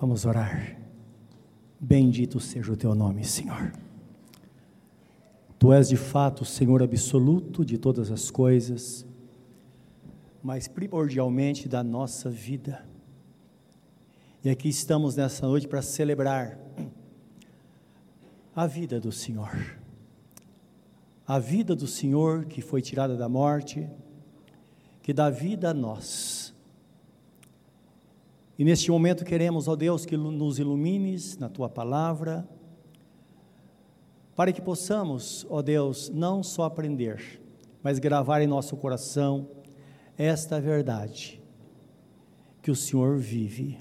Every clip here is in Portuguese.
Vamos orar. Bendito seja o teu nome, Senhor. Tu és de fato o Senhor absoluto de todas as coisas, mas primordialmente da nossa vida. E aqui estamos nessa noite para celebrar a vida do Senhor. A vida do Senhor que foi tirada da morte, que dá vida a nós. E neste momento queremos, ó Deus, que nos ilumines na tua palavra, para que possamos, ó Deus, não só aprender, mas gravar em nosso coração esta verdade, que o Senhor vive.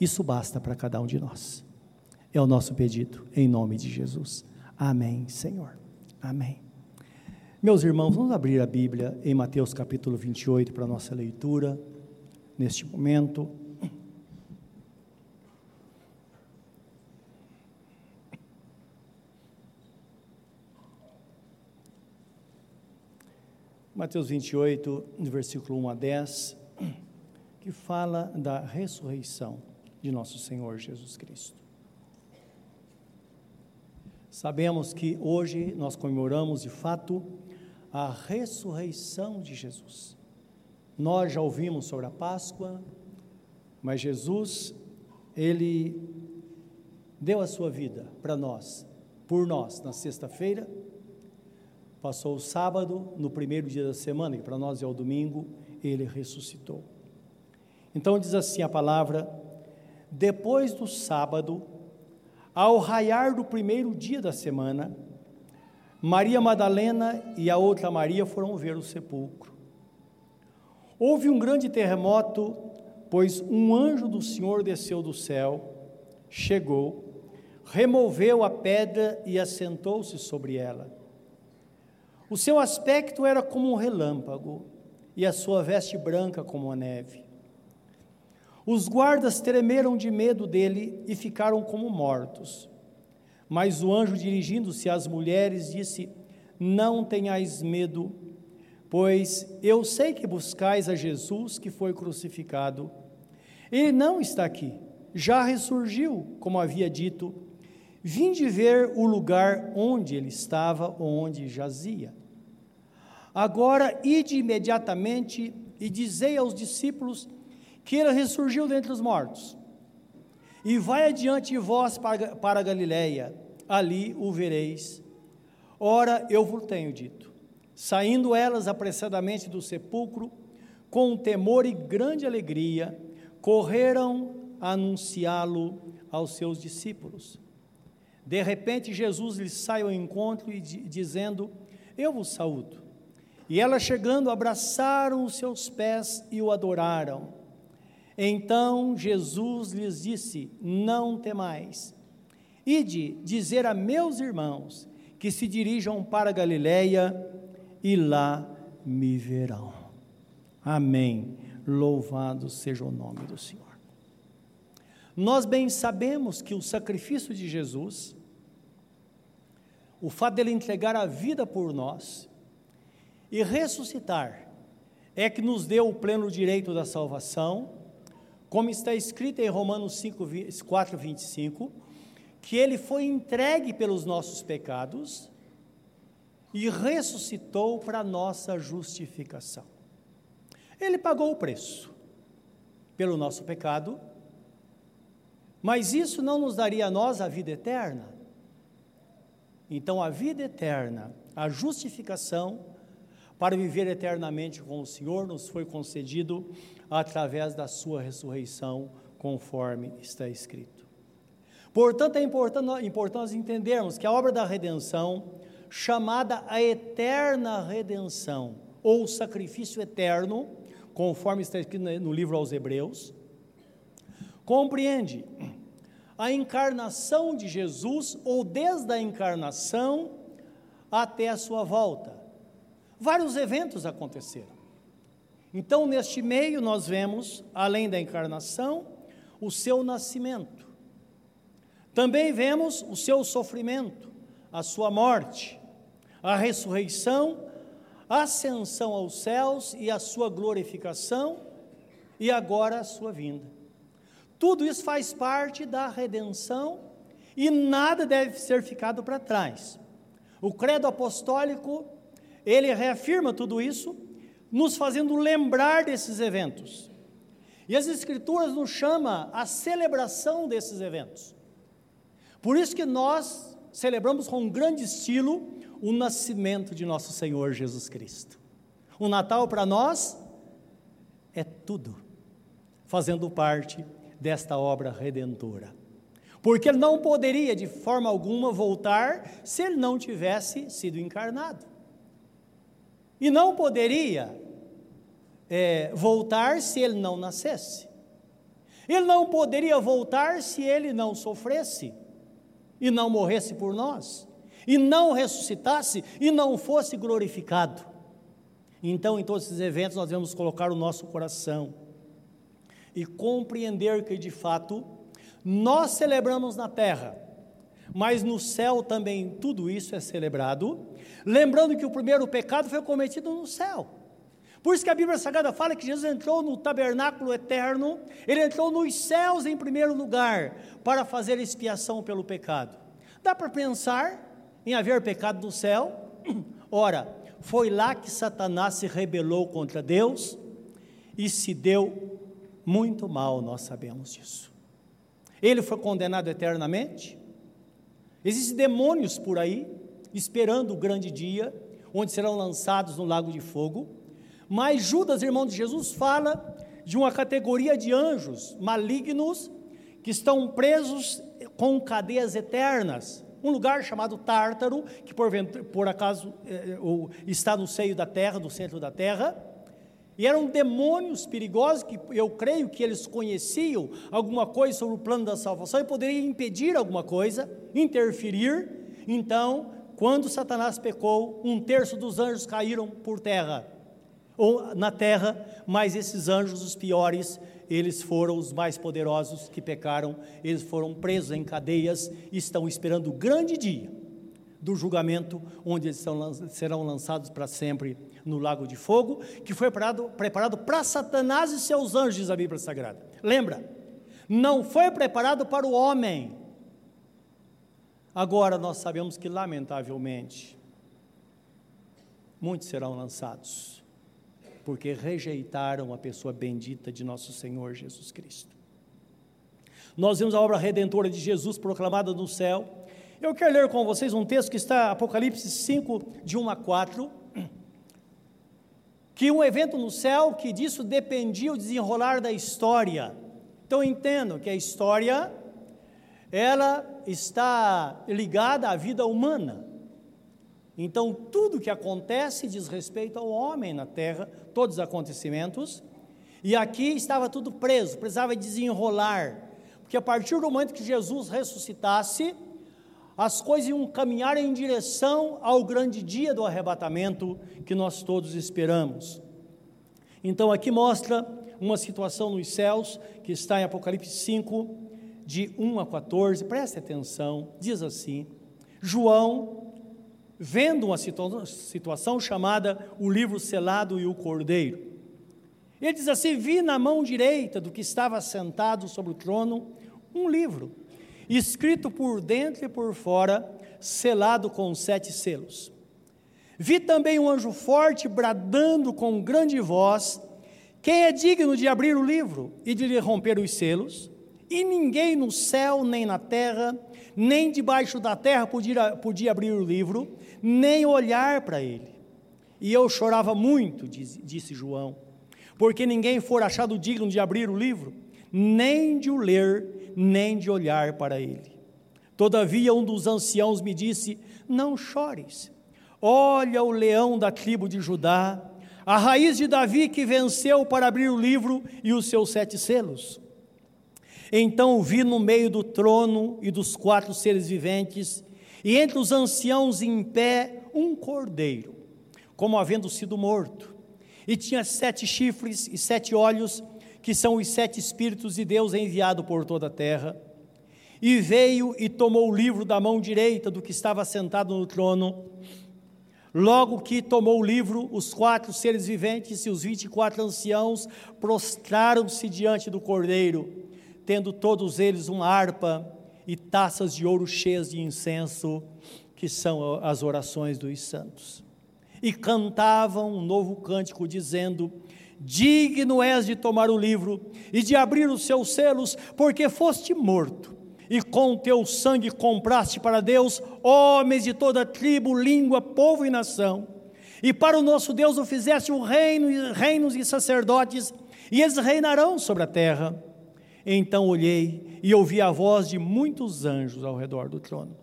Isso basta para cada um de nós. É o nosso pedido, em nome de Jesus. Amém, Senhor. Amém. Meus irmãos, vamos abrir a Bíblia em Mateus capítulo 28 para a nossa leitura, neste momento. Mateus 28, versículo 1 a 10, que fala da ressurreição de nosso Senhor Jesus Cristo. Sabemos que hoje nós comemoramos de fato a ressurreição de Jesus. Nós já ouvimos sobre a Páscoa, mas Jesus, ele deu a sua vida para nós, por nós, na sexta-feira Passou o sábado, no primeiro dia da semana, que para nós é o domingo, ele ressuscitou. Então diz assim a palavra: depois do sábado, ao raiar do primeiro dia da semana, Maria Madalena e a outra Maria foram ver o sepulcro. Houve um grande terremoto, pois um anjo do Senhor desceu do céu, chegou, removeu a pedra e assentou-se sobre ela. O seu aspecto era como um relâmpago, e a sua veste branca como a neve. Os guardas tremeram de medo dele e ficaram como mortos. Mas o anjo, dirigindo-se às mulheres, disse: Não tenhais medo, pois eu sei que buscais a Jesus que foi crucificado. Ele não está aqui, já ressurgiu, como havia dito. Vinde ver o lugar onde ele estava, onde jazia. Agora ide imediatamente e dizei aos discípulos que ele ressurgiu dentre os mortos. E vai adiante de vós para, para Galiléia, ali o vereis. Ora, eu vos tenho dito. Saindo elas apressadamente do sepulcro, com temor e grande alegria, correram anunciá-lo aos seus discípulos. De repente, Jesus lhes sai ao encontro e dizendo: Eu vos saúdo. E elas chegando, abraçaram os seus pés e o adoraram. Então Jesus lhes disse: Não temais. Ide dizer a meus irmãos que se dirijam para Galiléia e lá me verão. Amém. Louvado seja o nome do Senhor. Nós bem sabemos que o sacrifício de Jesus, o fato dele entregar a vida por nós, e ressuscitar é que nos deu o pleno direito da salvação, como está escrito em Romanos 5, 4, 25, que ele foi entregue pelos nossos pecados e ressuscitou para nossa justificação. Ele pagou o preço pelo nosso pecado, mas isso não nos daria a nós a vida eterna. Então, a vida eterna, a justificação, para viver eternamente com o Senhor, nos foi concedido através da Sua ressurreição, conforme está escrito. Portanto, é importante, nós entendermos que a obra da redenção, chamada a eterna redenção, ou sacrifício eterno, conforme está escrito no livro aos Hebreus, compreende a encarnação de Jesus, ou desde a encarnação até a sua volta vários eventos aconteceram. Então, neste meio, nós vemos, além da encarnação, o seu nascimento. Também vemos o seu sofrimento, a sua morte, a ressurreição, a ascensão aos céus e a sua glorificação, e agora a sua vinda. Tudo isso faz parte da redenção e nada deve ser ficado para trás. O credo apostólico, ele reafirma tudo isso, nos fazendo lembrar desses eventos. E as escrituras nos chama a celebração desses eventos. Por isso que nós celebramos com um grande estilo o nascimento de nosso Senhor Jesus Cristo. O Natal para nós é tudo, fazendo parte desta obra redentora. Porque ele não poderia de forma alguma voltar se ele não tivesse sido encarnado. E não poderia é, voltar se ele não nascesse. Ele não poderia voltar se ele não sofresse e não morresse por nós, e não ressuscitasse e não fosse glorificado. Então, em todos esses eventos, nós devemos colocar o nosso coração e compreender que, de fato, nós celebramos na terra, mas no céu também tudo isso é celebrado, lembrando que o primeiro pecado foi cometido no céu. Por isso que a Bíblia Sagrada fala que Jesus entrou no tabernáculo eterno, ele entrou nos céus em primeiro lugar, para fazer expiação pelo pecado. Dá para pensar em haver pecado no céu? Ora, foi lá que Satanás se rebelou contra Deus e se deu muito mal, nós sabemos disso. Ele foi condenado eternamente. Existem demônios por aí, esperando o grande dia, onde serão lançados no lago de fogo. Mas Judas, irmão de Jesus, fala de uma categoria de anjos malignos que estão presos com cadeias eternas um lugar chamado Tártaro, que por, por acaso é, está no seio da terra, no centro da terra, e eram demônios perigosos que eu creio que eles conheciam alguma coisa sobre o plano da salvação e poderiam impedir alguma coisa, interferir. Então, quando Satanás pecou, um terço dos anjos caíram por terra, ou na terra, mas esses anjos, os piores, eles foram os mais poderosos que pecaram, eles foram presos em cadeias e estão esperando o grande dia do julgamento, onde eles serão lançados para sempre no lago de fogo, que foi preparado, para Satanás e seus anjos, a Bíblia Sagrada. Lembra? Não foi preparado para o homem. Agora nós sabemos que, lamentavelmente, muitos serão lançados porque rejeitaram a pessoa bendita de nosso Senhor Jesus Cristo. Nós vemos a obra redentora de Jesus proclamada no céu. Eu quero ler com vocês um texto que está Apocalipse 5, de 1 a 4, que um evento no céu que disso dependia o desenrolar da história. Então entendo que a história ela está ligada à vida humana. Então, tudo que acontece diz respeito ao homem na terra, todos os acontecimentos, e aqui estava tudo preso, precisava desenrolar, porque a partir do momento que Jesus ressuscitasse, as coisas iam caminhar em direção ao grande dia do arrebatamento que nós todos esperamos. Então, aqui mostra uma situação nos céus, que está em Apocalipse 5, de 1 a 14, preste atenção, diz assim: João vendo uma situação chamada o livro selado e o cordeiro. Ele diz assim: Vi na mão direita do que estava sentado sobre o trono um livro, escrito por dentro e por fora, selado com sete selos. Vi também um anjo forte bradando com grande voz: Quem é digno de abrir o livro e de lhe romper os selos? E ninguém no céu, nem na terra, nem debaixo da terra podia, podia abrir o livro, nem olhar para ele. E eu chorava muito, disse João, porque ninguém for achado digno de abrir o livro, nem de o ler, nem de olhar para ele. Todavia, um dos anciãos me disse: Não chores, olha o leão da tribo de Judá, a raiz de Davi que venceu para abrir o livro e os seus sete selos. Então vi no meio do trono e dos quatro seres viventes, e entre os anciãos em pé, um cordeiro, como havendo sido morto. E tinha sete chifres e sete olhos, que são os sete Espíritos de Deus enviado por toda a terra. E veio e tomou o livro da mão direita do que estava sentado no trono. Logo que tomou o livro, os quatro seres viventes e os vinte e quatro anciãos prostraram-se diante do cordeiro tendo todos eles uma harpa e taças de ouro cheias de incenso, que são as orações dos santos. E cantavam um novo cântico, dizendo: Digno és de tomar o livro e de abrir os seus selos, porque foste morto, e com teu sangue compraste para Deus homens de toda tribo, língua, povo e nação. E para o nosso Deus o fizeste um reino, reinos e sacerdotes, e eles reinarão sobre a terra. Então olhei e ouvi a voz de muitos anjos ao redor do trono,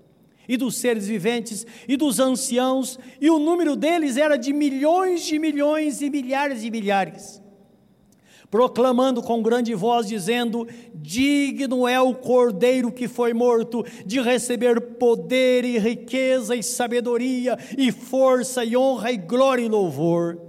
e dos seres viventes, e dos anciãos, e o número deles era de milhões de milhões e milhares de milhares, proclamando com grande voz, dizendo: Digno é o cordeiro que foi morto de receber poder e riqueza e sabedoria, e força e honra e glória e louvor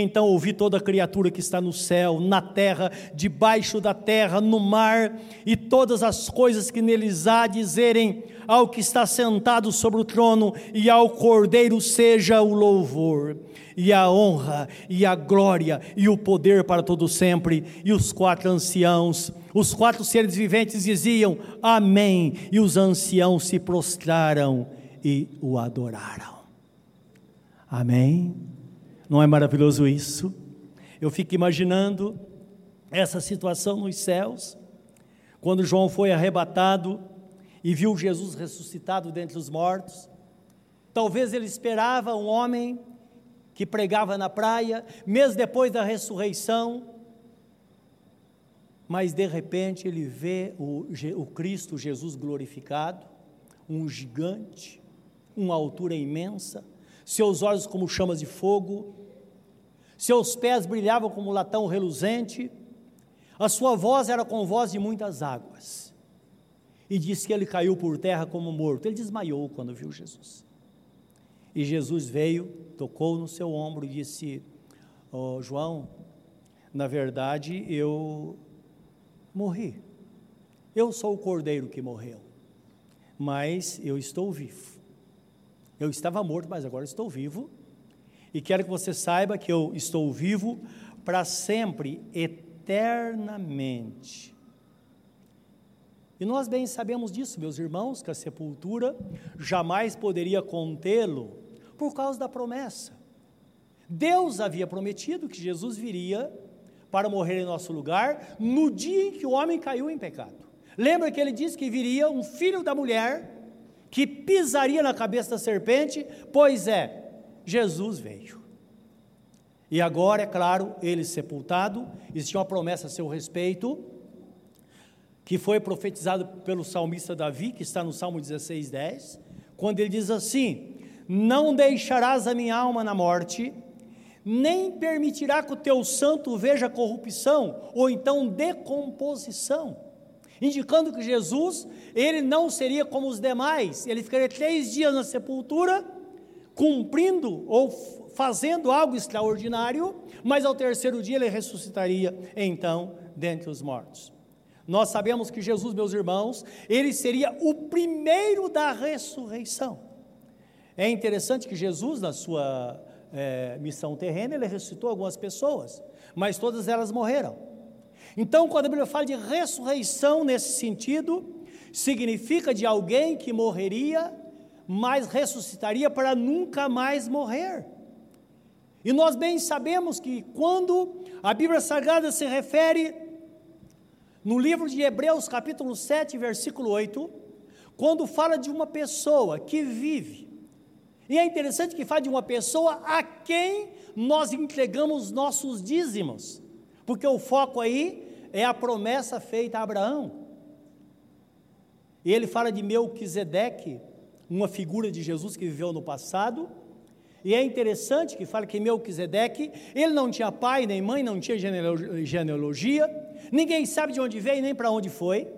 então ouvi toda criatura que está no céu, na terra, debaixo da terra, no mar, e todas as coisas que neles há dizerem ao que está sentado sobre o trono e ao Cordeiro seja o louvor, e a honra, e a glória, e o poder para todo sempre. E os quatro anciãos, os quatro seres viventes diziam: Amém. E os anciãos se prostraram e o adoraram. Amém. Não é maravilhoso isso? Eu fico imaginando essa situação nos céus, quando João foi arrebatado e viu Jesus ressuscitado dentre os mortos. Talvez ele esperava um homem que pregava na praia, mesmo depois da ressurreição, mas de repente ele vê o, o Cristo Jesus glorificado, um gigante, uma altura imensa, seus olhos como chamas de fogo, seus pés brilhavam como latão reluzente, a sua voz era com voz de muitas águas. E disse que ele caiu por terra como morto. Ele desmaiou quando viu Jesus. E Jesus veio, tocou no seu ombro e disse: oh, João, na verdade eu morri. Eu sou o cordeiro que morreu, mas eu estou vivo. Eu estava morto, mas agora estou vivo e quero que você saiba que eu estou vivo para sempre, eternamente. E nós bem sabemos disso, meus irmãos, que a sepultura jamais poderia contê-lo por causa da promessa. Deus havia prometido que Jesus viria para morrer em nosso lugar no dia em que o homem caiu em pecado. Lembra que ele disse que viria um filho da mulher que pisaria na cabeça da serpente? Pois é, Jesus veio. E agora, é claro, ele sepultado, existia uma promessa a seu respeito, que foi profetizado pelo salmista Davi, que está no Salmo 16, 10, quando ele diz assim: Não deixarás a minha alma na morte, nem permitirá que o teu santo veja corrupção, ou então decomposição, indicando que Jesus, ele não seria como os demais, ele ficaria três dias na sepultura, cumprindo ou fazendo algo extraordinário, mas ao terceiro dia ele ressuscitaria então dentre os mortos. Nós sabemos que Jesus, meus irmãos, ele seria o primeiro da ressurreição. É interessante que Jesus, na sua é, missão terrena, ele ressuscitou algumas pessoas, mas todas elas morreram. Então, quando a Bíblia fala de ressurreição nesse sentido, significa de alguém que morreria mas ressuscitaria para nunca mais morrer. E nós bem sabemos que quando a Bíblia Sagrada se refere no livro de Hebreus, capítulo 7, versículo 8, quando fala de uma pessoa que vive, e é interessante que fala de uma pessoa a quem nós entregamos nossos dízimos, porque o foco aí é a promessa feita a Abraão. E ele fala de Melquisedeque, uma figura de Jesus que viveu no passado. E é interessante que fala que Melquisedeque, ele não tinha pai nem mãe, não tinha genealogia, ninguém sabe de onde veio nem para onde foi.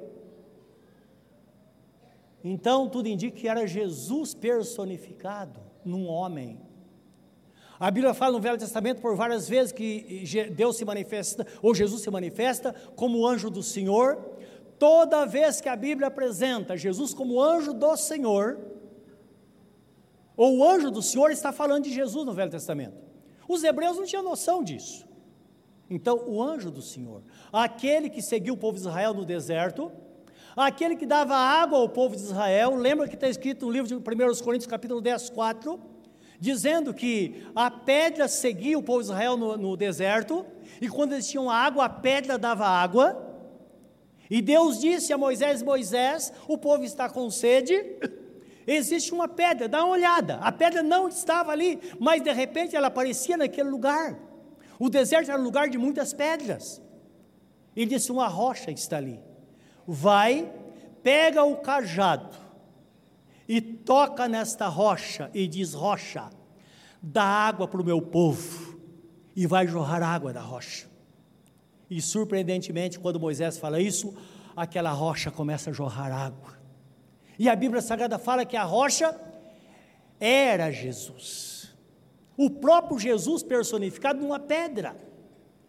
Então, tudo indica que era Jesus personificado num homem. A Bíblia fala no Velho Testamento por várias vezes que Deus se manifesta, ou Jesus se manifesta como anjo do Senhor. Toda vez que a Bíblia apresenta Jesus como anjo do Senhor, ou o anjo do Senhor está falando de Jesus no Velho Testamento. Os hebreus não tinham noção disso. Então, o anjo do Senhor, aquele que seguiu o povo de Israel no deserto, aquele que dava água ao povo de Israel, lembra que está escrito no livro de 1 Coríntios, capítulo 10, 4, dizendo que a pedra seguia o povo de Israel no, no deserto, e quando eles tinham água, a pedra dava água, e Deus disse a Moisés: Moisés, o povo está com sede, existe uma pedra, dá uma olhada. A pedra não estava ali, mas de repente ela aparecia naquele lugar. O deserto era um lugar de muitas pedras. E disse: Uma rocha está ali. Vai, pega o cajado e toca nesta rocha e diz: Rocha, dá água para o meu povo. E vai jorrar água da rocha. E surpreendentemente, quando Moisés fala isso, aquela rocha começa a jorrar água. E a Bíblia Sagrada fala que a rocha era Jesus. O próprio Jesus personificado numa pedra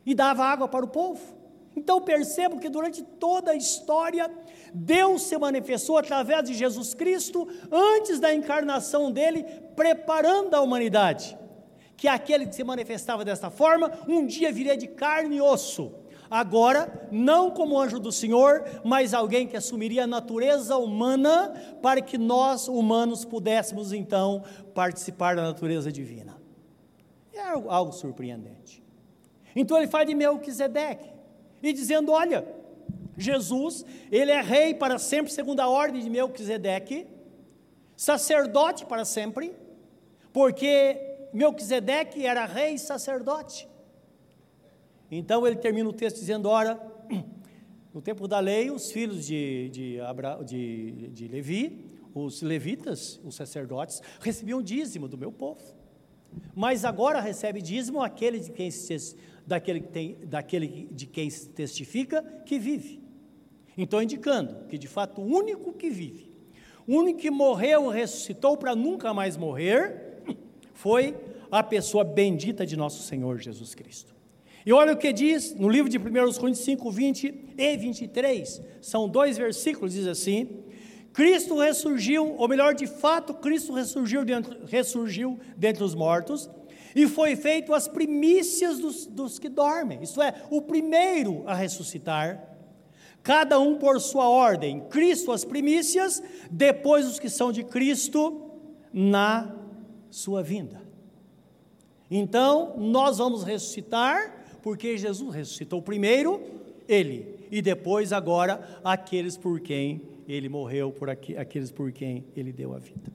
e dava água para o povo. Então percebo que durante toda a história, Deus se manifestou através de Jesus Cristo, antes da encarnação dele, preparando a humanidade. Que aquele que se manifestava desta forma, um dia viria de carne e osso Agora, não como anjo do Senhor, mas alguém que assumiria a natureza humana para que nós, humanos, pudéssemos então participar da natureza divina. É algo surpreendente. Então ele fala de Melquisedeque e dizendo: Olha, Jesus, ele é rei para sempre, segundo a ordem de Melquisedeque, sacerdote para sempre, porque Melquisedeque era rei e sacerdote. Então ele termina o texto dizendo: Ora, no tempo da lei, os filhos de, de, Abra, de, de Levi, os levitas, os sacerdotes, recebiam dízimo do meu povo. Mas agora recebe dízimo aquele de quem se, daquele, que tem, daquele de quem se testifica que vive. Então, indicando que de fato o único que vive, o único que morreu e ressuscitou para nunca mais morrer, foi a pessoa bendita de nosso Senhor Jesus Cristo. E olha o que diz no livro de 1 Coríntios 5, 20 e 23, são dois versículos, diz assim: Cristo ressurgiu, ou melhor, de fato, Cristo ressurgiu dentro, ressurgiu dentre os mortos, e foi feito as primícias dos, dos que dormem, isto é, o primeiro a ressuscitar, cada um por sua ordem, Cristo as primícias, depois os que são de Cristo na sua vinda. Então, nós vamos ressuscitar porque Jesus ressuscitou primeiro ele e depois agora aqueles por quem ele morreu, por aqu aqueles por quem ele deu a vida.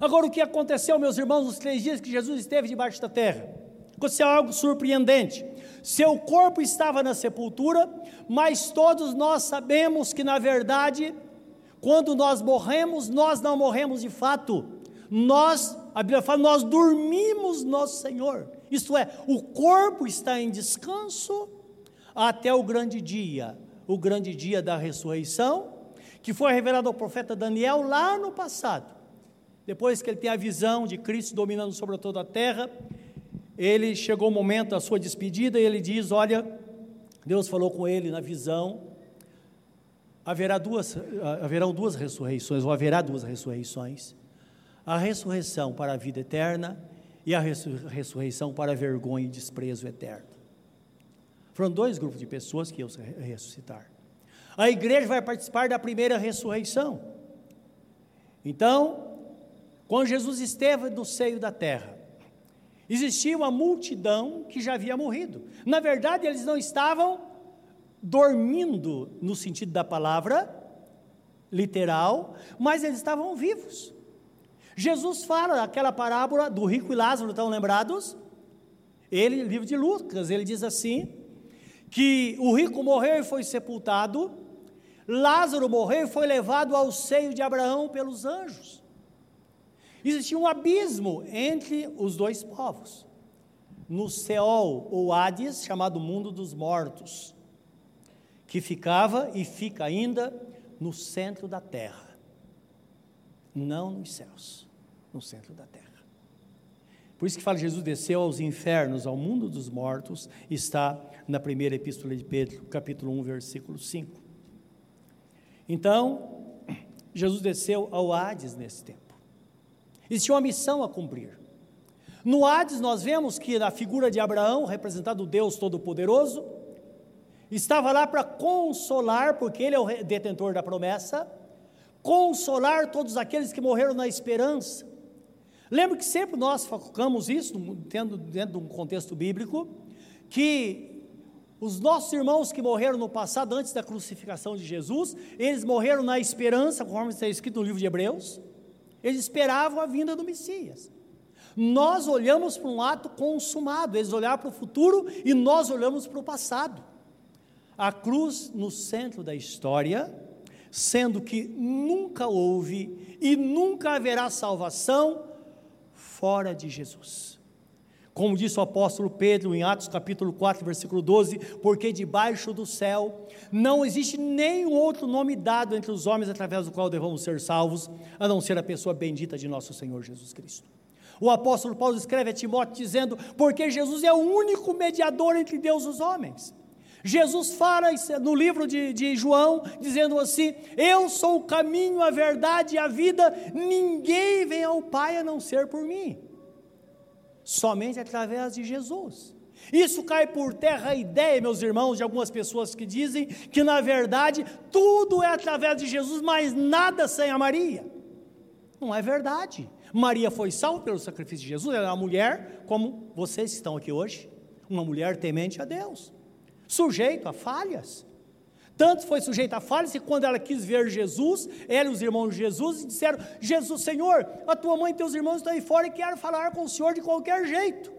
Agora o que aconteceu, meus irmãos, nos três dias que Jesus esteve debaixo da terra? Aconteceu algo surpreendente. Seu corpo estava na sepultura, mas todos nós sabemos que na verdade, quando nós morremos, nós não morremos de fato. Nós, a Bíblia fala, nós dormimos nosso Senhor. Isto é, o corpo está em descanso até o grande dia, o grande dia da ressurreição, que foi revelado ao profeta Daniel lá no passado. Depois que ele tem a visão de Cristo dominando sobre toda a terra, ele chegou o momento da sua despedida e ele diz: Olha, Deus falou com ele na visão, haverá duas, haverão duas ressurreições, ou haverá duas ressurreições. A ressurreição para a vida eterna e a ressurreição para vergonha e desprezo eterno. Foram dois grupos de pessoas que iam ressuscitar. A igreja vai participar da primeira ressurreição. Então, quando Jesus esteve no seio da terra, existia uma multidão que já havia morrido. Na verdade, eles não estavam dormindo no sentido da palavra literal, mas eles estavam vivos. Jesus fala aquela parábola do rico e Lázaro, estão lembrados? Ele, livro de Lucas, ele diz assim: que o rico morreu e foi sepultado, Lázaro morreu e foi levado ao seio de Abraão pelos anjos. Existia um abismo entre os dois povos. No Seol ou Hades, chamado mundo dos mortos, que ficava e fica ainda no centro da terra não nos céus, no centro da terra. Por isso que fala Jesus desceu aos infernos, ao mundo dos mortos, está na primeira epístola de Pedro, capítulo 1, versículo 5. Então, Jesus desceu ao Hades nesse tempo. Existia uma missão a cumprir. No Hades, nós vemos que na figura de Abraão, representado o Deus Todo-Poderoso, estava lá para consolar, porque ele é o detentor da promessa, consolar todos aqueles que morreram na esperança. Lembro que sempre nós focamos isso, tendo dentro de um contexto bíblico, que os nossos irmãos que morreram no passado, antes da crucificação de Jesus, eles morreram na esperança, conforme está escrito no livro de Hebreus, eles esperavam a vinda do Messias. Nós olhamos para um ato consumado, eles olharam para o futuro e nós olhamos para o passado. A cruz no centro da história, sendo que nunca houve e nunca haverá salvação fora de Jesus. Como disse o apóstolo Pedro em Atos capítulo 4, versículo 12: Porque debaixo do céu não existe nenhum outro nome dado entre os homens através do qual devamos ser salvos, a não ser a pessoa bendita de nosso Senhor Jesus Cristo. O apóstolo Paulo escreve a Timóteo dizendo: Porque Jesus é o único mediador entre Deus e os homens. Jesus fala no livro de, de, João, dizendo assim: Eu sou o caminho, a verdade e a vida, ninguém vem ao Pai a não ser por mim, somente através de Jesus. Isso cai por terra a ideia, meus irmãos, de algumas pessoas que dizem que na verdade tudo é através de Jesus, mas nada sem a Maria. Não é verdade. Maria foi salva pelo sacrifício de Jesus, ela é uma mulher como vocês estão aqui hoje, uma mulher temente a Deus, sujeito a falhas. Tanto foi sujeita a falhas que quando ela quis ver Jesus, ela e os irmãos de Jesus disseram: Jesus, Senhor, a tua mãe e teus irmãos estão aí fora e querem falar com o Senhor de qualquer jeito.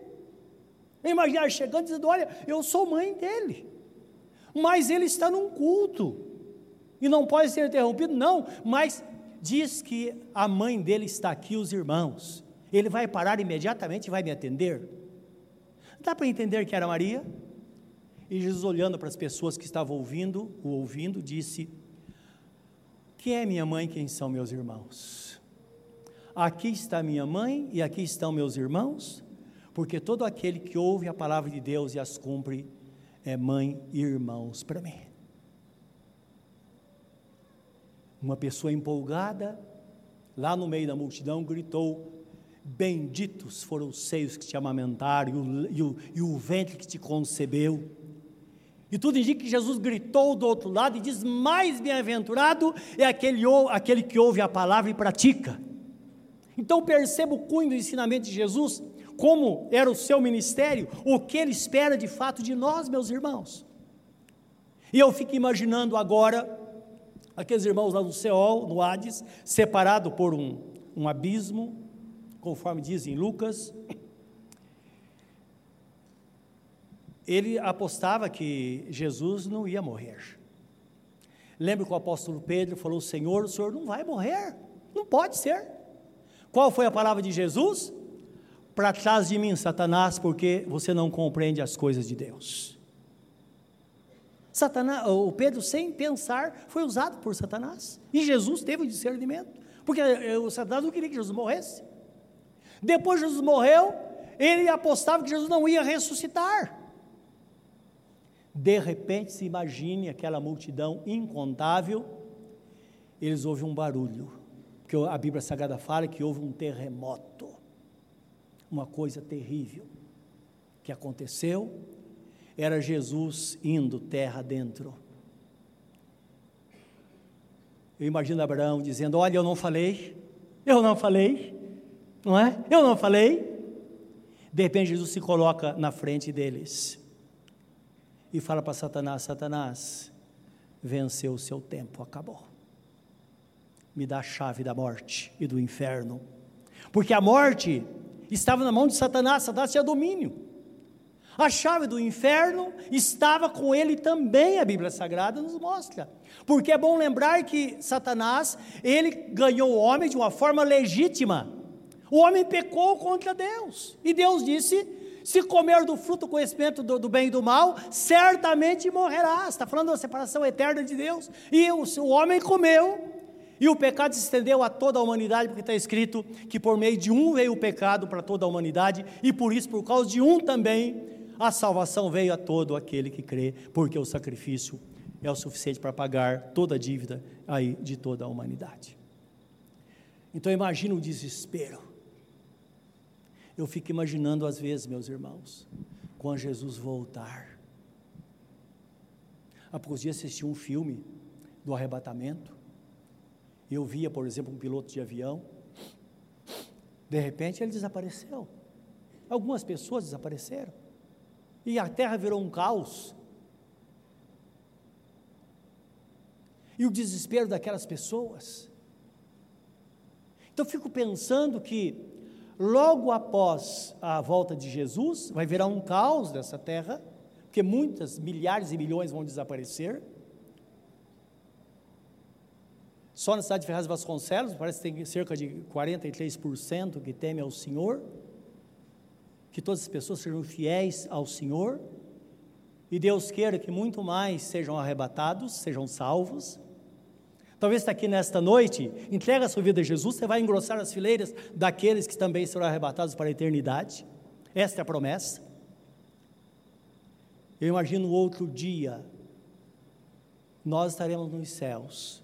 Imaginar chegando dizendo: Olha, eu sou mãe dele, mas ele está num culto e não pode ser interrompido, não, mas diz que a mãe dele está aqui, os irmãos. Ele vai parar imediatamente e vai me atender. Dá para entender que era Maria? E Jesus, olhando para as pessoas que estavam ouvindo, o ouvindo, disse: Quem é minha mãe, quem são meus irmãos? Aqui está minha mãe e aqui estão meus irmãos, porque todo aquele que ouve a palavra de Deus e as cumpre é mãe e irmãos para mim. Uma pessoa empolgada, lá no meio da multidão, gritou: Benditos foram os seios que te amamentaram e o, e o, e o ventre que te concebeu. E tudo indica que Jesus gritou do outro lado e diz: Mais bem-aventurado é aquele, aquele que ouve a palavra e pratica. Então perceba o cunho do ensinamento de Jesus, como era o seu ministério, o que ele espera de fato de nós, meus irmãos. E eu fico imaginando agora Aqueles irmãos lá no Seol, no Hades, separado por um, um abismo, conforme diz em Lucas. Ele apostava que Jesus não ia morrer. Lembra que o apóstolo Pedro falou: Senhor, o senhor não vai morrer, não pode ser. Qual foi a palavra de Jesus? Para trás de mim, Satanás, porque você não compreende as coisas de Deus. Satanás, o Pedro, sem pensar, foi usado por Satanás. E Jesus teve o discernimento, porque eh, o Satanás não queria que Jesus morresse. Depois Jesus morreu, ele apostava que Jesus não ia ressuscitar. De repente, se imagine aquela multidão incontável, eles ouvem um barulho, porque a Bíblia Sagrada fala que houve um terremoto, uma coisa terrível que aconteceu, era Jesus indo terra dentro. Eu imagino Abraão dizendo: Olha, eu não falei, eu não falei, não é? Eu não falei. De repente, Jesus se coloca na frente deles e fala para Satanás: Satanás, venceu o seu tempo, acabou. Me dá a chave da morte e do inferno, porque a morte estava na mão de Satanás, Satanás tinha domínio. A chave do inferno estava com ele também, a Bíblia Sagrada nos mostra. Porque é bom lembrar que Satanás, ele ganhou o homem de uma forma legítima. O homem pecou contra Deus. E Deus disse: se comer do fruto conhecimento do, do, bem e do mal, certamente morrerás. Está falando da separação eterna de Deus. E o, o homem comeu, e o pecado se estendeu a toda a humanidade, porque está escrito que por meio de um veio o pecado para toda a humanidade, e por isso, por causa de um também, a salvação veio a todo aquele que crê, porque o sacrifício é o suficiente para pagar toda a dívida aí de toda a humanidade. Então imagina o desespero. Eu fico imaginando às vezes, meus irmãos, quando Jesus voltar. Há poucos dias assisti um filme do arrebatamento. Eu via, por exemplo, um piloto de avião. De repente ele desapareceu. Algumas pessoas desapareceram. E a terra virou um caos. E o desespero daquelas pessoas. Então fico pensando que logo após a volta de Jesus, vai virar um caos dessa terra, porque muitas, milhares e milhões vão desaparecer. Só na cidade de Ferraz Vasconcelos, parece que tem cerca de 43% que temem ao Senhor. Que todas as pessoas sejam fiéis ao Senhor. E Deus queira que muito mais sejam arrebatados, sejam salvos. Talvez está aqui nesta noite, entrega a sua vida a Jesus, você vai engrossar as fileiras daqueles que também serão arrebatados para a eternidade. Esta é a promessa. Eu imagino outro dia, nós estaremos nos céus,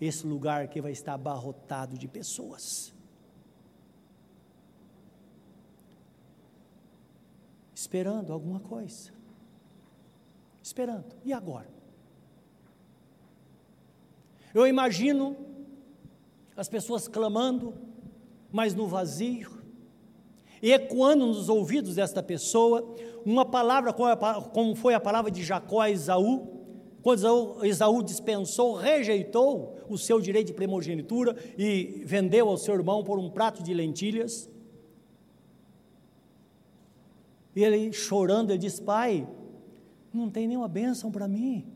esse lugar que vai estar abarrotado de pessoas. Esperando alguma coisa. Esperando. E agora? Eu imagino as pessoas clamando, mas no vazio, e ecoando nos ouvidos desta pessoa uma palavra como foi a palavra de Jacó a Esaú, quando Esaú dispensou, rejeitou o seu direito de primogenitura e vendeu ao seu irmão por um prato de lentilhas. E ele chorando, ele diz: Pai, não tem nenhuma bênção para mim.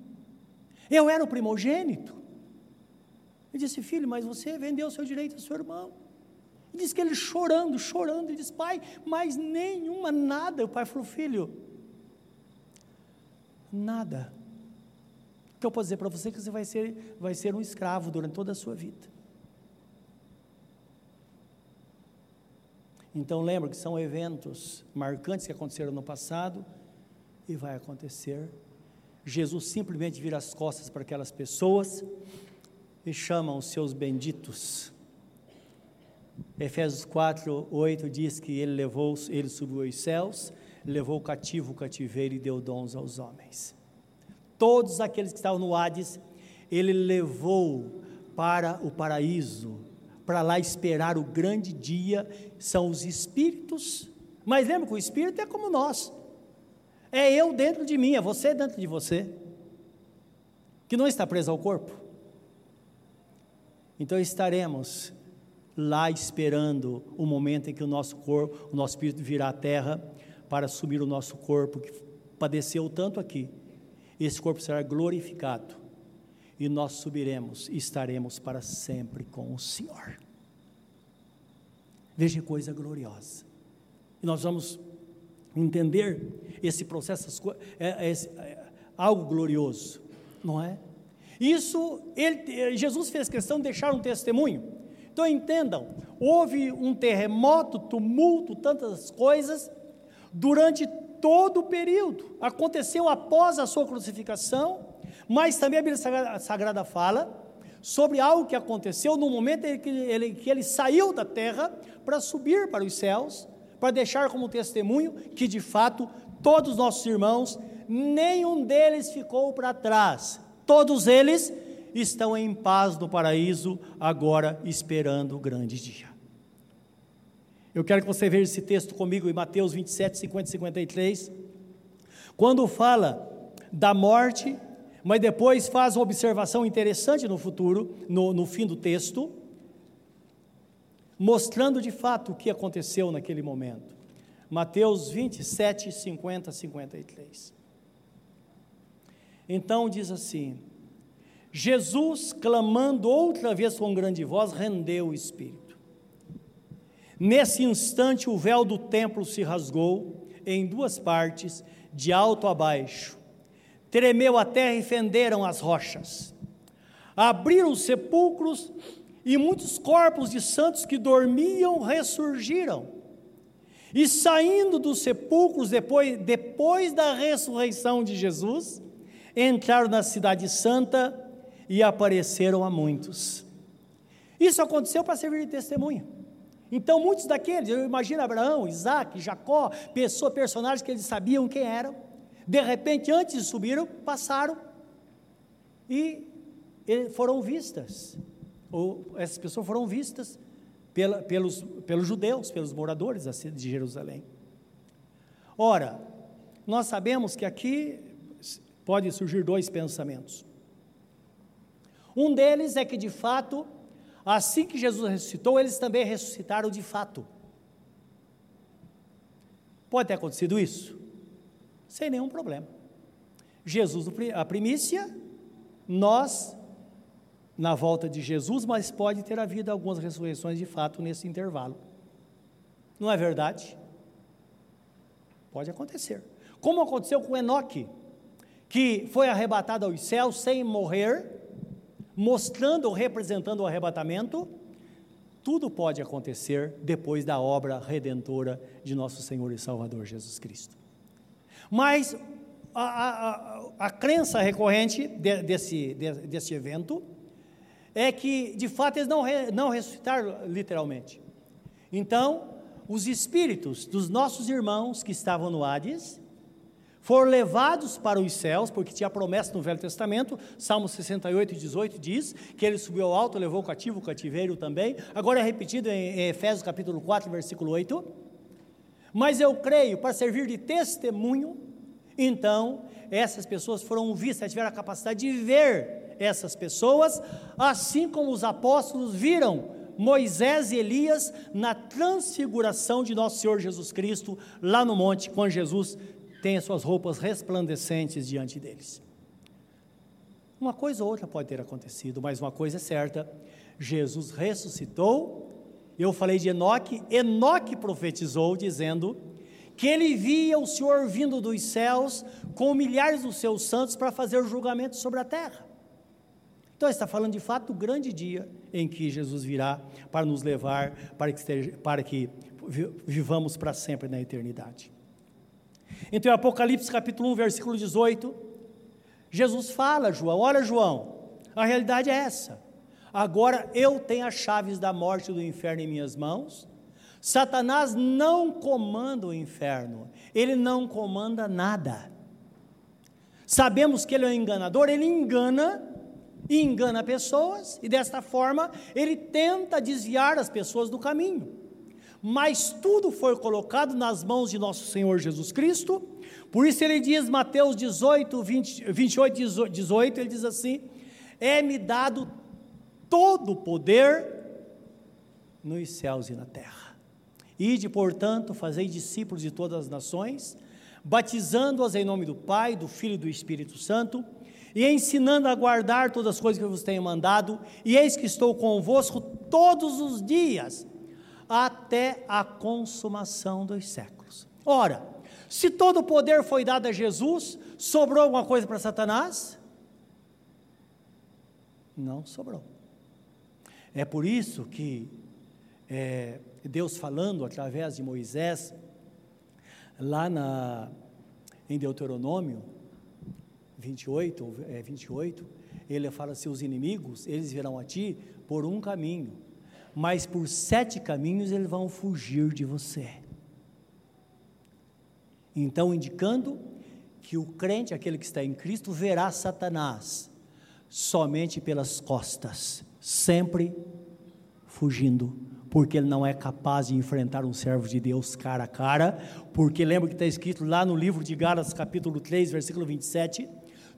Eu era o primogênito. Ele disse: Filho, mas você vendeu o seu direito ao seu irmão. Ele disse que ele chorando, chorando, ele disse: Pai, mas nenhuma, nada. O pai falou: Filho, nada. Então eu posso dizer para você que você vai ser, vai ser um escravo durante toda a sua vida. Então lembra que são eventos marcantes que aconteceram no passado e vai acontecer. Jesus simplesmente vira as costas para aquelas pessoas e chamam os seus benditos. Efésios 4, 8 diz que ele levou, ele subiu aos céus, levou o cativo o cativeiro e deu dons aos homens. Todos aqueles que estavam no Hades, ele levou para o paraíso, para lá esperar o grande dia, são os espíritos. Mas lembra que o espírito é como nós. É eu dentro de mim, é você dentro de você, que não está preso ao corpo. Então estaremos lá esperando o momento em que o nosso corpo, o nosso espírito virá à terra para assumir o nosso corpo que padeceu tanto aqui. Esse corpo será glorificado e nós subiremos e estaremos para sempre com o Senhor. Veja que coisa gloriosa. E nós vamos entender esse processo, é, é, é algo glorioso, não é? Isso, ele, Jesus fez questão de deixar um testemunho. Então entendam, houve um terremoto, tumulto, tantas coisas, durante todo o período. Aconteceu após a sua crucificação, mas também a Bíblia Sagrada, Sagrada fala sobre algo que aconteceu no momento em que ele, que ele saiu da terra para subir para os céus, para deixar como testemunho que de fato todos os nossos irmãos, nenhum deles ficou para trás, Todos eles estão em paz no paraíso, agora esperando o grande dia. Eu quero que você veja esse texto comigo em Mateus 27, 50 e 53. Quando fala da morte, mas depois faz uma observação interessante no futuro, no, no fim do texto, mostrando de fato o que aconteceu naquele momento. Mateus 27, 50 a 53. Então diz assim: Jesus, clamando outra vez com grande voz, rendeu o espírito. Nesse instante, o véu do templo se rasgou em duas partes, de alto a baixo. Tremeu a terra e fenderam as rochas. Abriram os sepulcros e muitos corpos de santos que dormiam ressurgiram. E saindo dos sepulcros depois, depois da ressurreição de Jesus, entraram na Cidade Santa e apareceram a muitos. Isso aconteceu para servir de testemunha. Então, muitos daqueles, eu imagino Abraão, Isaac, Jacó, pessoas, personagens que eles sabiam quem eram, de repente, antes de subiram, passaram e foram vistas, ou essas pessoas foram vistas pela, pelos, pelos judeus, pelos moradores de Jerusalém. Ora, nós sabemos que aqui pode surgir dois pensamentos. Um deles é que, de fato, assim que Jesus ressuscitou, eles também ressuscitaram de fato. Pode ter acontecido isso? Sem nenhum problema. Jesus, a primícia, nós, na volta de Jesus, mas pode ter havido algumas ressurreições de fato nesse intervalo. Não é verdade? Pode acontecer. Como aconteceu com Enoque, que foi arrebatado aos céus sem morrer, mostrando ou representando o arrebatamento, tudo pode acontecer depois da obra redentora de nosso Senhor e Salvador Jesus Cristo. Mas a, a, a, a crença recorrente de, desse, de, desse evento é que, de fato, eles não, re, não ressuscitaram literalmente. Então, os espíritos dos nossos irmãos que estavam no Hades foram levados para os céus, porque tinha promessa no Velho Testamento, Salmo 68, 18 diz que ele subiu ao alto, levou o cativo, o cativeiro também. Agora é repetido em Efésios capítulo 4, versículo 8. Mas eu creio, para servir de testemunho, então essas pessoas foram vistas, tiveram a capacidade de ver essas pessoas, assim como os apóstolos viram Moisés e Elias na transfiguração de nosso Senhor Jesus Cristo lá no monte, quando Jesus têm as suas roupas resplandecentes diante deles. Uma coisa ou outra pode ter acontecido, mas uma coisa é certa: Jesus ressuscitou. Eu falei de Enoque, Enoque profetizou, dizendo que ele via o Senhor vindo dos céus com milhares dos seus santos para fazer o julgamento sobre a terra. Então, está falando de fato do grande dia em que Jesus virá para nos levar, para que, esteja, para que vivamos para sempre na eternidade. Então, em Apocalipse capítulo 1, versículo 18, Jesus fala, João, olha João, a realidade é essa. Agora eu tenho as chaves da morte e do inferno em minhas mãos. Satanás não comanda o inferno, ele não comanda nada. Sabemos que ele é um enganador, ele engana e engana pessoas, e desta forma ele tenta desviar as pessoas do caminho mas tudo foi colocado nas mãos de nosso Senhor Jesus Cristo. Por isso ele diz, Mateus 18, 20, 28, 18, ele diz assim: É-me dado todo o poder nos céus e na terra. Ide, portanto, fazei discípulos de todas as nações, batizando-as em nome do Pai, do Filho e do Espírito Santo, e ensinando a guardar todas as coisas que eu vos tenho mandado, e eis que estou convosco todos os dias até a consumação dos séculos. Ora, se todo o poder foi dado a Jesus, sobrou alguma coisa para Satanás? Não sobrou. É por isso que é, Deus falando através de Moisés, lá na, em Deuteronômio 28, é, 28, ele fala assim: os inimigos, eles virão a ti por um caminho, mas por sete caminhos eles vão fugir de você. Então, indicando que o crente, aquele que está em Cristo, verá Satanás somente pelas costas, sempre fugindo, porque ele não é capaz de enfrentar um servo de Deus cara a cara, porque lembra que está escrito lá no livro de Gálatas, capítulo 3, versículo 27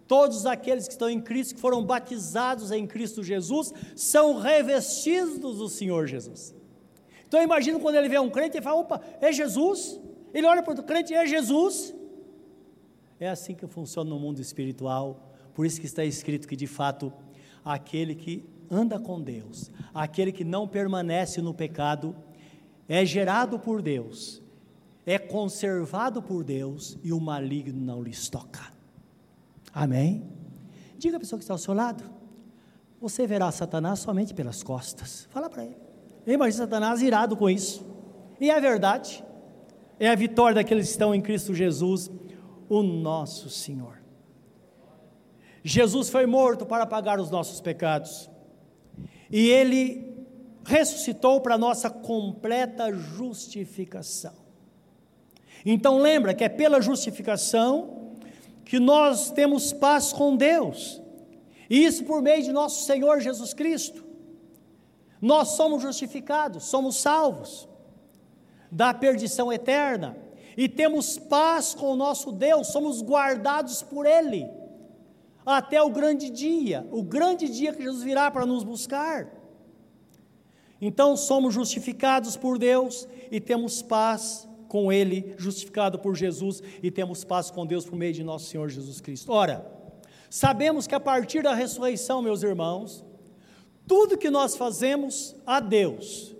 Todos aqueles que estão em Cristo, que foram batizados em Cristo Jesus, são revestidos do Senhor Jesus. Então eu imagino quando ele vê um crente, ele fala: opa, é Jesus. Ele olha para o crente, é Jesus. É assim que funciona no mundo espiritual. Por isso que está escrito que de fato aquele que anda com Deus, aquele que não permanece no pecado, é gerado por Deus, é conservado por Deus e o maligno não lhes toca. Amém? Diga a pessoa que está ao seu lado. Você verá Satanás somente pelas costas. Fala para ele. Imagina Satanás irado com isso. E é verdade. É a vitória daqueles que estão em Cristo Jesus, o nosso Senhor. Jesus foi morto para pagar os nossos pecados. E ele ressuscitou para nossa completa justificação. Então lembra que é pela justificação que nós temos paz com Deus. E isso por meio de nosso Senhor Jesus Cristo. Nós somos justificados, somos salvos da perdição eterna e temos paz com o nosso Deus, somos guardados por Ele até o grande dia, o grande dia que Jesus virá para nos buscar. Então somos justificados por Deus e temos paz com Ele, justificado por Jesus e temos paz com Deus por meio de nosso Senhor Jesus Cristo. Ora, sabemos que a partir da ressurreição, meus irmãos, tudo que nós fazemos a Deus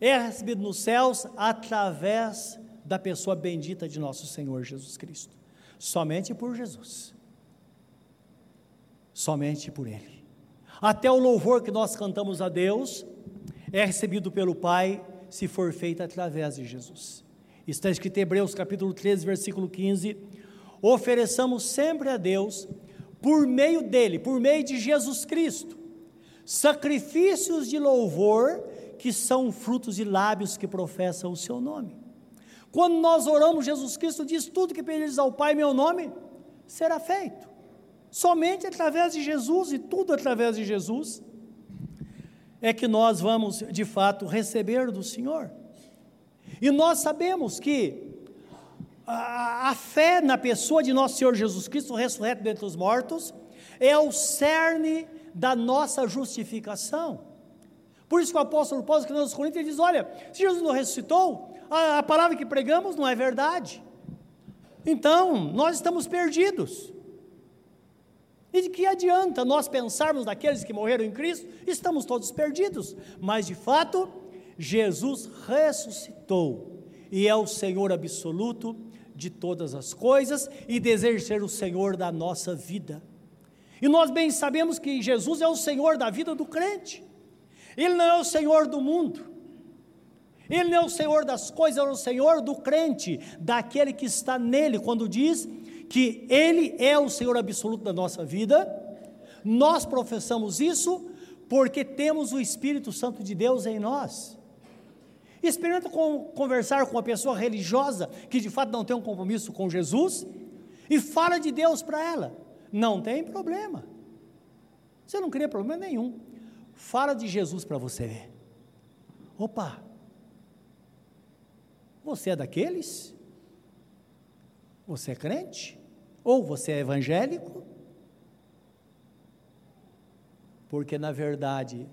é recebido nos céus através da pessoa bendita de nosso Senhor Jesus Cristo. Somente por Jesus. Somente por Ele. Até o louvor que nós cantamos a Deus é recebido pelo Pai se for feito através de Jesus. Está escrito em Hebreus capítulo 13, versículo 15: ofereçamos sempre a Deus, por meio dele, por meio de Jesus Cristo, sacrifícios de louvor que são frutos de lábios que professam o seu nome. Quando nós oramos, Jesus Cristo diz: tudo que pedires ao Pai meu nome será feito. Somente através de Jesus e tudo através de Jesus é que nós vamos de fato receber do Senhor. E nós sabemos que a, a fé na pessoa de nosso Senhor Jesus Cristo, ressurreto dentre os mortos, é o cerne da nossa justificação. Por isso que o apóstolo Paulo, escrevendo aos Coríntios, ele diz: Olha, se Jesus não ressuscitou, a, a palavra que pregamos não é verdade. Então, nós estamos perdidos. E de que adianta nós pensarmos naqueles que morreram em Cristo? Estamos todos perdidos. Mas, de fato, Jesus ressuscitou e é o Senhor absoluto de todas as coisas e deseja ser o Senhor da nossa vida. E nós bem sabemos que Jesus é o Senhor da vida do crente. Ele não é o Senhor do mundo. Ele não é o Senhor das coisas, é o Senhor do crente, daquele que está nele, quando diz que Ele é o Senhor absoluto da nossa vida. Nós professamos isso porque temos o Espírito Santo de Deus em nós. Experimenta com, conversar com uma pessoa religiosa que de fato não tem um compromisso com Jesus e fala de Deus para ela. Não tem problema. Você não cria problema nenhum. Fala de Jesus para você ver. Opa! Você é daqueles? Você é crente? Ou você é evangélico? Porque na verdade,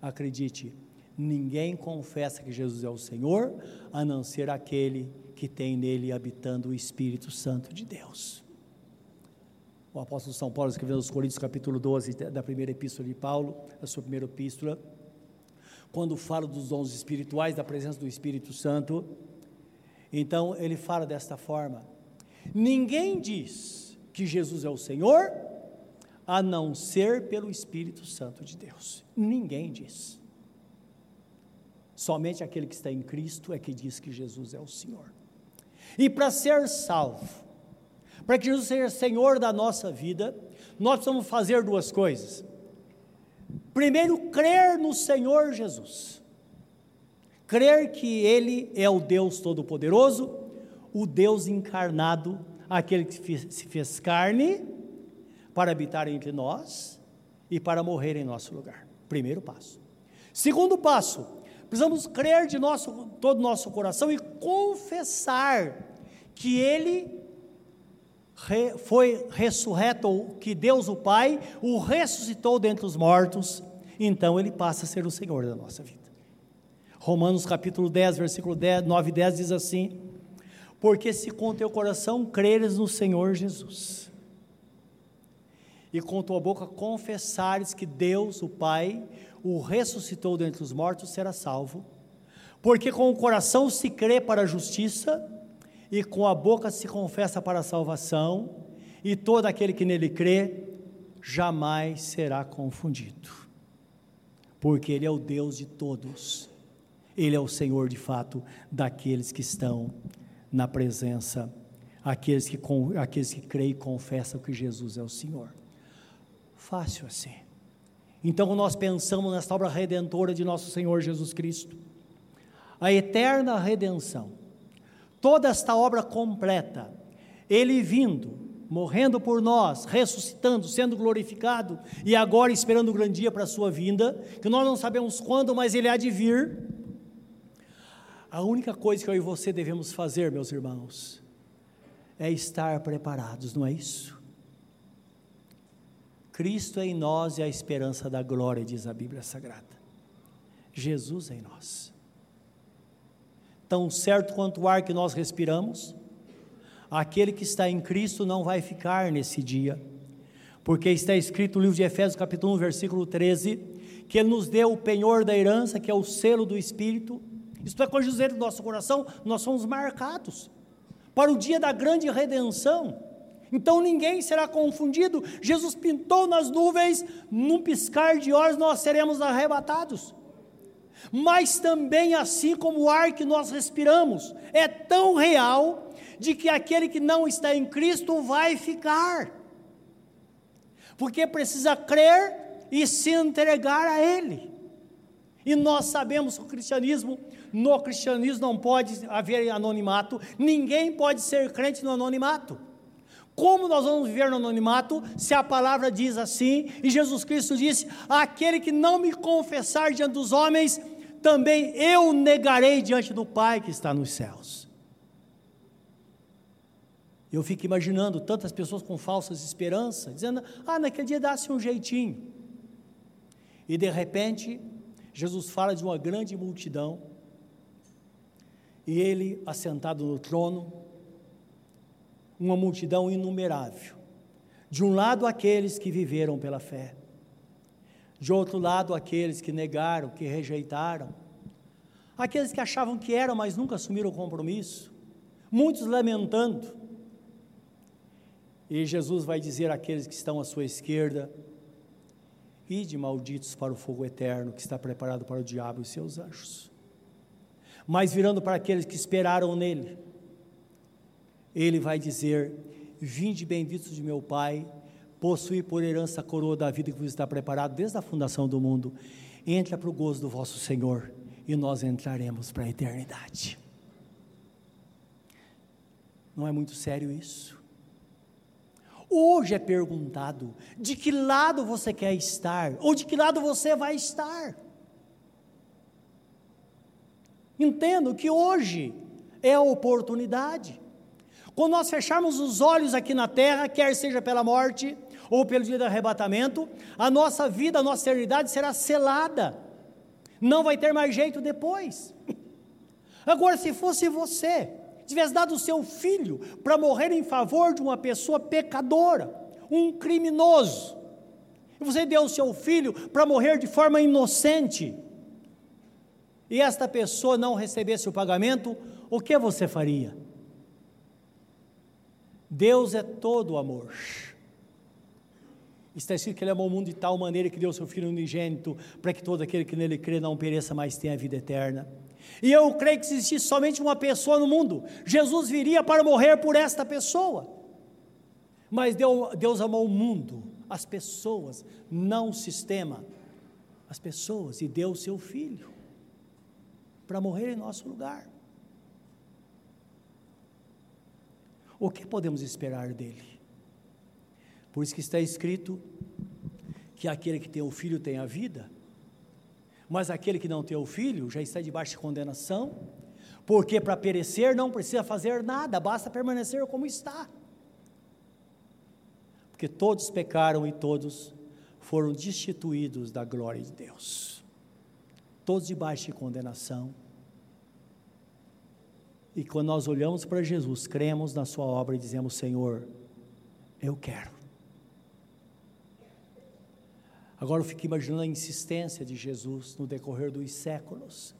acredite, ninguém confessa que Jesus é o Senhor, a não ser aquele que tem nele habitando o Espírito Santo de Deus. O apóstolo São Paulo escreveu aos Coríntios, capítulo 12, da primeira epístola de Paulo, a sua primeira epístola, quando fala dos dons espirituais, da presença do Espírito Santo, então ele fala desta forma: ninguém diz que Jesus é o Senhor, a não ser pelo Espírito Santo de Deus. Ninguém diz. Somente aquele que está em Cristo é que diz que Jesus é o Senhor. E para ser salvo, para que Jesus seja Senhor da nossa vida, nós precisamos fazer duas coisas. Primeiro, crer no Senhor Jesus. Crer que Ele é o Deus Todo-Poderoso, o Deus encarnado, aquele que se fez carne para habitar entre nós e para morrer em nosso lugar. Primeiro passo. Segundo passo, Precisamos crer de nosso, todo o nosso coração e confessar que Ele re, foi ressurreto, que Deus o Pai o ressuscitou dentre os mortos, então Ele passa a ser o Senhor da nossa vida. Romanos capítulo 10, versículo 10, 9 e 10 diz assim: Porque se com teu coração creres no Senhor Jesus, e com tua boca confessares que Deus, o Pai, o ressuscitou dentre os mortos, será salvo. Porque com o coração se crê para a justiça, e com a boca se confessa para a salvação, e todo aquele que nele crê jamais será confundido. Porque Ele é o Deus de todos, Ele é o Senhor de fato daqueles que estão na presença, aqueles que, aqueles que creem e confessam que Jesus é o Senhor. Fácil assim. Então, nós pensamos nessa obra redentora de nosso Senhor Jesus Cristo, a eterna redenção, toda esta obra completa, Ele vindo, morrendo por nós, ressuscitando, sendo glorificado e agora esperando o grande dia para a sua vinda, que nós não sabemos quando, mas Ele há de vir. A única coisa que eu e você devemos fazer, meus irmãos, é estar preparados, não é isso? Cristo é em nós e a esperança da glória, diz a Bíblia Sagrada. Jesus é em nós. Tão certo quanto o ar que nós respiramos, aquele que está em Cristo não vai ficar nesse dia, porque está escrito no livro de Efésios, capítulo 1, versículo 13, que Ele nos deu o penhor da herança, que é o selo do Espírito. Isto é, com o do nosso coração, nós somos marcados para o dia da grande redenção. Então ninguém será confundido. Jesus pintou nas nuvens, num piscar de olhos nós seremos arrebatados. Mas também, assim como o ar que nós respiramos, é tão real de que aquele que não está em Cristo vai ficar, porque precisa crer e se entregar a Ele. E nós sabemos que o cristianismo, no cristianismo não pode haver anonimato, ninguém pode ser crente no anonimato. Como nós vamos viver no anonimato se a palavra diz assim, e Jesus Cristo disse: Aquele que não me confessar diante dos homens, também eu negarei diante do Pai que está nos céus. Eu fico imaginando tantas pessoas com falsas esperanças, dizendo: ah, naquele dia dá-se um jeitinho. E de repente, Jesus fala de uma grande multidão, e ele assentado no trono, uma multidão inumerável. De um lado, aqueles que viveram pela fé, de outro lado, aqueles que negaram, que rejeitaram, aqueles que achavam que eram, mas nunca assumiram o compromisso, muitos lamentando, e Jesus vai dizer àqueles que estão à sua esquerda: Ide malditos para o fogo eterno que está preparado para o diabo e seus anjos. Mas virando para aqueles que esperaram nele, ele vai dizer: Vinde benditos de meu Pai, possui por herança a coroa da vida que vos está preparado desde a fundação do mundo. Entra para o gozo do vosso Senhor e nós entraremos para a eternidade. Não é muito sério isso? Hoje é perguntado de que lado você quer estar, ou de que lado você vai estar. Entendo que hoje é a oportunidade. Quando nós fecharmos os olhos aqui na terra, quer seja pela morte ou pelo dia do arrebatamento, a nossa vida, a nossa eternidade será selada. Não vai ter mais jeito depois. Agora, se fosse você, tivesse dado o seu filho para morrer em favor de uma pessoa pecadora, um criminoso, e você deu o seu filho para morrer de forma inocente, e esta pessoa não recebesse o pagamento, o que você faria? Deus é todo amor. Está escrito que Ele amou o mundo de tal maneira que deu seu Filho unigênito, para que todo aquele que nele crê não pereça, mas tenha a vida eterna. E eu creio que se existisse somente uma pessoa no mundo, Jesus viria para morrer por esta pessoa. Mas Deus, Deus amou o mundo, as pessoas, não o sistema, as pessoas, e deu o seu filho para morrer em nosso lugar. O que podemos esperar dele? Por isso que está escrito que aquele que tem o filho tem a vida. Mas aquele que não tem o filho já está debaixo de condenação, porque para perecer não precisa fazer nada, basta permanecer como está. Porque todos pecaram e todos foram destituídos da glória de Deus. Todos debaixo de condenação. E quando nós olhamos para Jesus, cremos na Sua obra e dizemos: Senhor, eu quero. Agora eu fico imaginando a insistência de Jesus no decorrer dos séculos.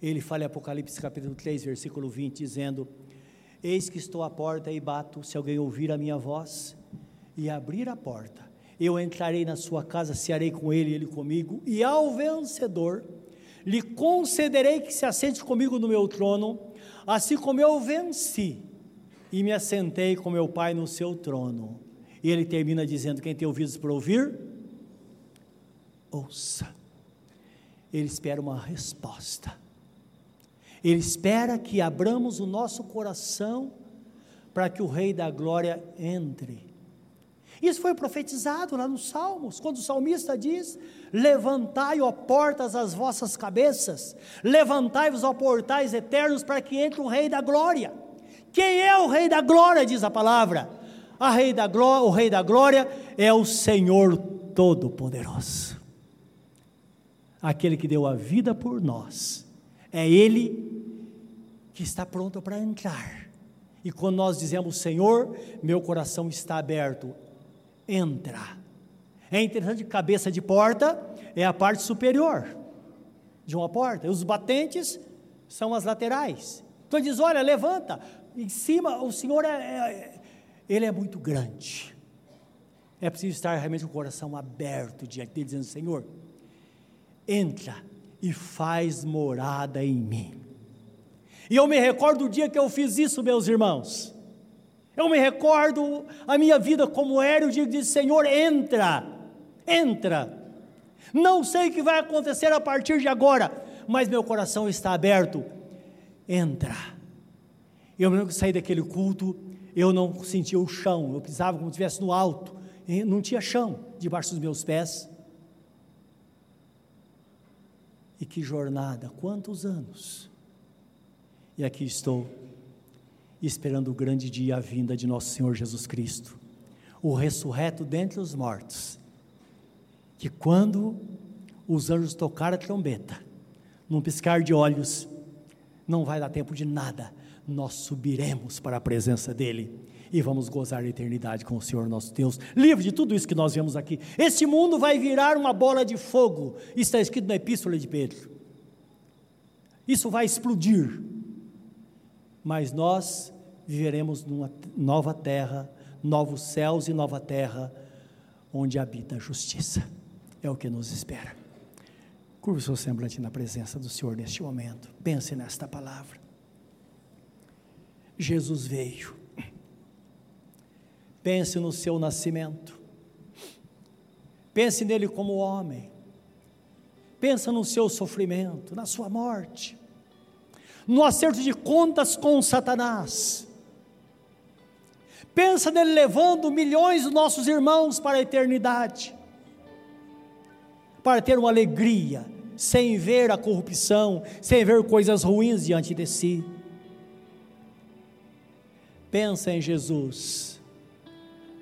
Ele fala em Apocalipse capítulo 3, versículo 20, dizendo: Eis que estou à porta e bato, se alguém ouvir a minha voz e abrir a porta, eu entrarei na sua casa, cearei com ele ele comigo, e ao vencedor lhe concederei que se assente comigo no meu trono, assim como eu venci e me assentei com meu Pai no seu trono. E ele termina dizendo: Quem tem ouvidos para ouvir, ouça. Ele espera uma resposta. Ele espera que abramos o nosso coração para que o Rei da Glória entre. Isso foi profetizado lá nos Salmos, quando o salmista diz: Levantai, ó portas, as vossas cabeças, levantai-vos, ó portais eternos, para que entre o Rei da Glória. Quem é o Rei da Glória? Diz a palavra. A rei da glória, o Rei da Glória é o Senhor Todo-Poderoso, aquele que deu a vida por nós. É Ele que está pronto para entrar. E quando nós dizemos, Senhor, meu coração está aberto, entra. É interessante cabeça de porta é a parte superior de uma porta, e os batentes são as laterais. Então diz: olha, levanta, em cima, o Senhor é, é, ele é muito grande. É preciso estar realmente com o coração aberto diante dele, dizendo: Senhor, entra e faz morada em mim. E eu me recordo do dia que eu fiz isso, meus irmãos. Eu me recordo a minha vida como era o dia que disse: Senhor, entra, entra. Não sei o que vai acontecer a partir de agora, mas meu coração está aberto. Entra. Eu me lembro que saí daquele culto, eu não sentia o chão, eu pisava como se estivesse no alto, não tinha chão debaixo dos meus pés. E que jornada, quantos anos? E aqui estou, esperando o grande dia, a vinda de nosso Senhor Jesus Cristo, o ressurreto dentre os mortos, que quando os anjos tocarem a trombeta, num piscar de olhos, não vai dar tempo de nada, nós subiremos para a presença dEle e vamos gozar a eternidade com o Senhor nosso Deus, livre de tudo isso que nós vemos aqui. Este mundo vai virar uma bola de fogo, está escrito na Epístola de Pedro. Isso vai explodir, mas nós viveremos numa nova terra, novos céus e nova terra, onde habita a justiça. É o que nos espera. Curva o seu semblante na presença do Senhor neste momento. Pense nesta palavra. Jesus veio. Pense no seu nascimento. Pense nele como homem. Pensa no seu sofrimento, na sua morte no acerto de contas com Satanás. Pensa nele levando milhões de nossos irmãos para a eternidade, para ter uma alegria, sem ver a corrupção, sem ver coisas ruins diante de si. Pensa em Jesus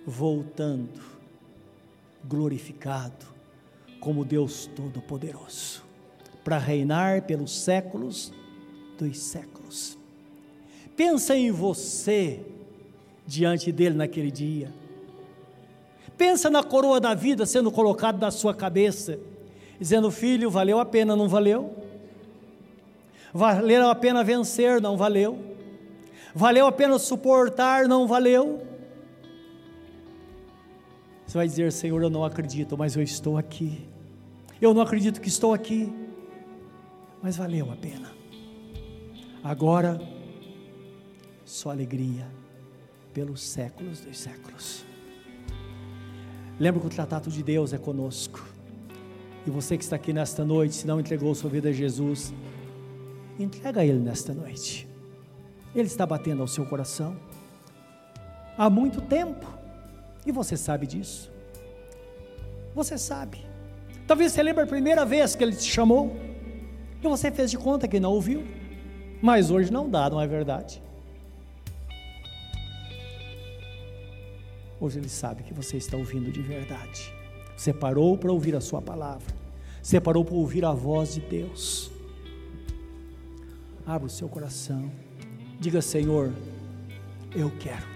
voltando, glorificado, como Deus Todo-Poderoso, para reinar pelos séculos dos séculos. Pensa em você diante dele naquele dia. Pensa na coroa da vida sendo colocada na sua cabeça, dizendo: Filho, valeu a pena, não valeu? Valeu a pena vencer, não valeu? Valeu a pena suportar, não valeu? Você vai dizer: Senhor, eu não acredito, mas eu estou aqui. Eu não acredito que estou aqui, mas valeu a pena. Agora, só alegria pelos séculos dos séculos. Lembra que o tratado de Deus é conosco. E você que está aqui nesta noite, se não entregou sua vida a Jesus, entrega a Ele nesta noite. Ele está batendo ao seu coração há muito tempo. E você sabe disso. Você sabe. Talvez você lembre a primeira vez que Ele te chamou. E você fez de conta que não ouviu. Mas hoje não dá, não é verdade? Hoje ele sabe que você está ouvindo de verdade. Você parou para ouvir a sua palavra. Você parou para ouvir a voz de Deus. Abra o seu coração. Diga, Senhor, eu quero.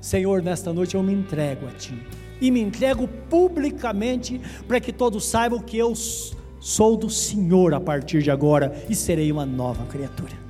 Senhor, nesta noite eu me entrego a Ti. E me entrego publicamente para que todos saibam que eu sou do Senhor a partir de agora e serei uma nova criatura.